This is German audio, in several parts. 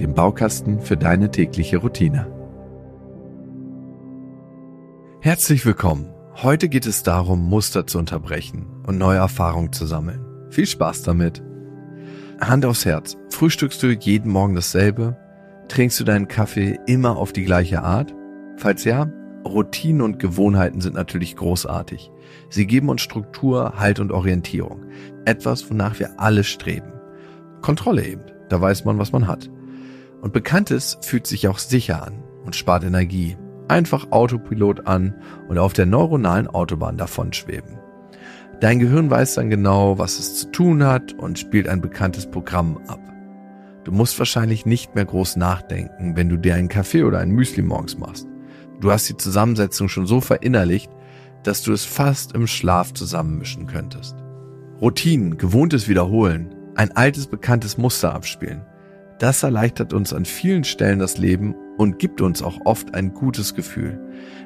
dem Baukasten für deine tägliche Routine. Herzlich willkommen. Heute geht es darum, Muster zu unterbrechen und neue Erfahrungen zu sammeln. Viel Spaß damit. Hand aufs Herz. Frühstückst du jeden Morgen dasselbe? Trinkst du deinen Kaffee immer auf die gleiche Art? Falls ja, Routinen und Gewohnheiten sind natürlich großartig. Sie geben uns Struktur, Halt und Orientierung. Etwas, wonach wir alle streben. Kontrolle eben. Da weiß man, was man hat. Und Bekanntes fühlt sich auch sicher an und spart Energie. Einfach Autopilot an und auf der neuronalen Autobahn davon schweben. Dein Gehirn weiß dann genau, was es zu tun hat und spielt ein bekanntes Programm ab. Du musst wahrscheinlich nicht mehr groß nachdenken, wenn du dir einen Kaffee oder ein Müsli morgens machst. Du hast die Zusammensetzung schon so verinnerlicht, dass du es fast im Schlaf zusammenmischen könntest. Routinen, gewohntes Wiederholen, ein altes bekanntes Muster abspielen – das erleichtert uns an vielen Stellen das Leben und gibt uns auch oft ein gutes Gefühl.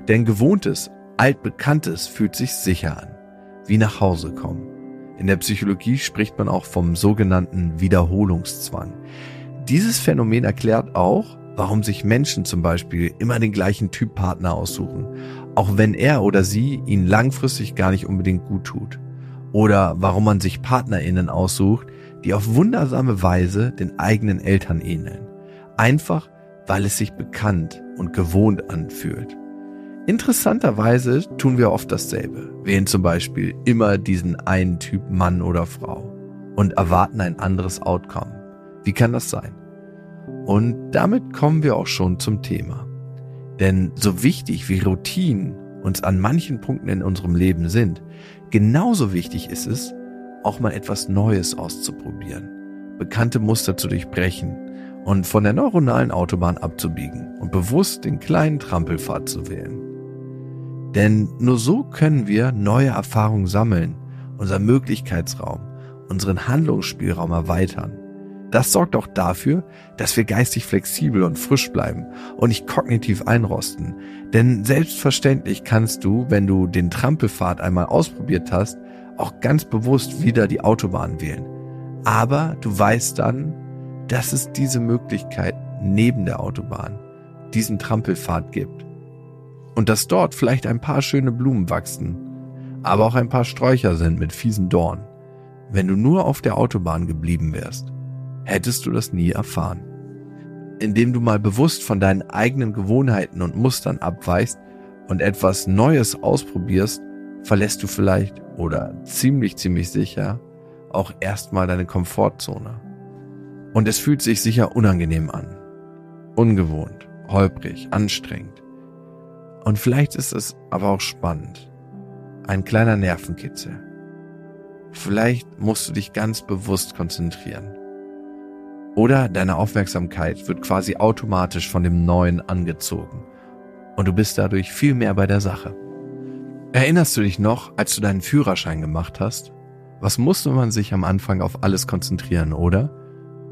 Denn gewohntes, altbekanntes fühlt sich sicher an, wie nach Hause kommen. In der Psychologie spricht man auch vom sogenannten Wiederholungszwang. Dieses Phänomen erklärt auch, warum sich Menschen zum Beispiel immer den gleichen Typ Partner aussuchen, auch wenn er oder sie ihnen langfristig gar nicht unbedingt gut tut. Oder warum man sich PartnerInnen aussucht, die auf wundersame Weise den eigenen Eltern ähneln. Einfach, weil es sich bekannt und gewohnt anfühlt. Interessanterweise tun wir oft dasselbe, wählen zum Beispiel immer diesen einen Typ Mann oder Frau und erwarten ein anderes Outcome. Wie kann das sein? Und damit kommen wir auch schon zum Thema. Denn so wichtig wie Routinen uns an manchen Punkten in unserem Leben sind, genauso wichtig ist es, auch mal etwas Neues auszuprobieren, bekannte Muster zu durchbrechen und von der neuronalen Autobahn abzubiegen und bewusst den kleinen Trampelpfad zu wählen. Denn nur so können wir neue Erfahrungen sammeln, unser Möglichkeitsraum, unseren Handlungsspielraum erweitern. Das sorgt auch dafür, dass wir geistig flexibel und frisch bleiben und nicht kognitiv einrosten. Denn selbstverständlich kannst du, wenn du den Trampelpfad einmal ausprobiert hast, auch ganz bewusst wieder die Autobahn wählen. Aber du weißt dann, dass es diese Möglichkeit neben der Autobahn, diesen Trampelpfad gibt. Und dass dort vielleicht ein paar schöne Blumen wachsen, aber auch ein paar Sträucher sind mit fiesen Dorn. Wenn du nur auf der Autobahn geblieben wärst, hättest du das nie erfahren. Indem du mal bewusst von deinen eigenen Gewohnheiten und Mustern abweichst und etwas Neues ausprobierst, verlässt du vielleicht oder ziemlich, ziemlich sicher auch erstmal deine Komfortzone. Und es fühlt sich sicher unangenehm an. Ungewohnt, holprig, anstrengend. Und vielleicht ist es aber auch spannend. Ein kleiner Nervenkitzel. Vielleicht musst du dich ganz bewusst konzentrieren. Oder deine Aufmerksamkeit wird quasi automatisch von dem Neuen angezogen. Und du bist dadurch viel mehr bei der Sache. Erinnerst du dich noch, als du deinen Führerschein gemacht hast? Was musste man sich am Anfang auf alles konzentrieren, oder?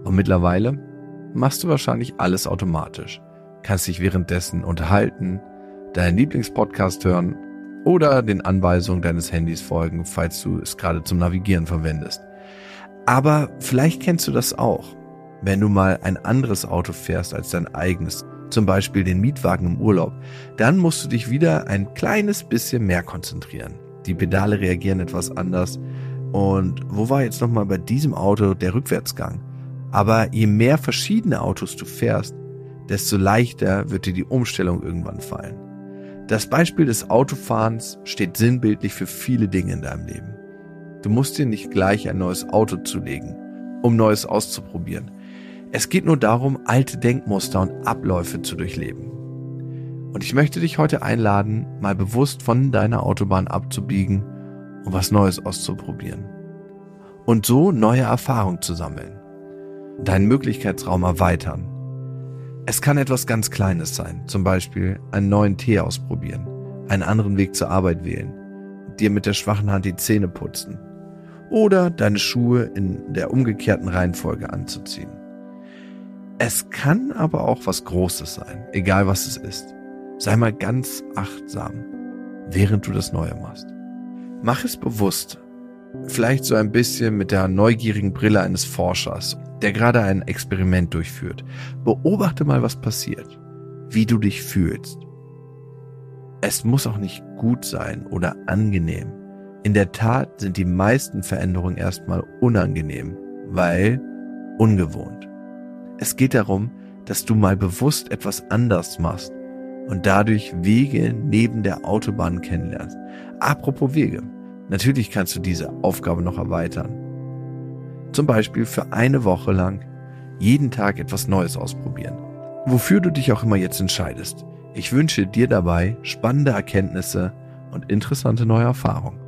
Und mittlerweile machst du wahrscheinlich alles automatisch. Kannst dich währenddessen unterhalten, deinen Lieblingspodcast hören oder den Anweisungen deines Handys folgen, falls du es gerade zum Navigieren verwendest. Aber vielleicht kennst du das auch, wenn du mal ein anderes Auto fährst als dein eigenes, zum Beispiel den Mietwagen im Urlaub, dann musst du dich wieder ein kleines bisschen mehr konzentrieren. Die Pedale reagieren etwas anders. Und wo war jetzt nochmal bei diesem Auto der Rückwärtsgang? Aber je mehr verschiedene Autos du fährst, desto leichter wird dir die Umstellung irgendwann fallen. Das Beispiel des Autofahrens steht sinnbildlich für viele Dinge in deinem Leben. Du musst dir nicht gleich ein neues Auto zulegen, um Neues auszuprobieren. Es geht nur darum, alte Denkmuster und Abläufe zu durchleben. Und ich möchte dich heute einladen, mal bewusst von deiner Autobahn abzubiegen und was Neues auszuprobieren. Und so neue Erfahrungen zu sammeln. Deinen Möglichkeitsraum erweitern. Es kann etwas ganz Kleines sein, zum Beispiel einen neuen Tee ausprobieren, einen anderen Weg zur Arbeit wählen, dir mit der schwachen Hand die Zähne putzen oder deine Schuhe in der umgekehrten Reihenfolge anzuziehen. Es kann aber auch was Großes sein, egal was es ist. Sei mal ganz achtsam, während du das Neue machst. Mach es bewusst, vielleicht so ein bisschen mit der neugierigen Brille eines Forschers, der gerade ein Experiment durchführt. Beobachte mal, was passiert, wie du dich fühlst. Es muss auch nicht gut sein oder angenehm. In der Tat sind die meisten Veränderungen erstmal unangenehm, weil ungewohnt. Es geht darum, dass du mal bewusst etwas anders machst und dadurch Wege neben der Autobahn kennenlernst. Apropos Wege. Natürlich kannst du diese Aufgabe noch erweitern. Zum Beispiel für eine Woche lang jeden Tag etwas Neues ausprobieren. Wofür du dich auch immer jetzt entscheidest. Ich wünsche dir dabei spannende Erkenntnisse und interessante neue Erfahrungen.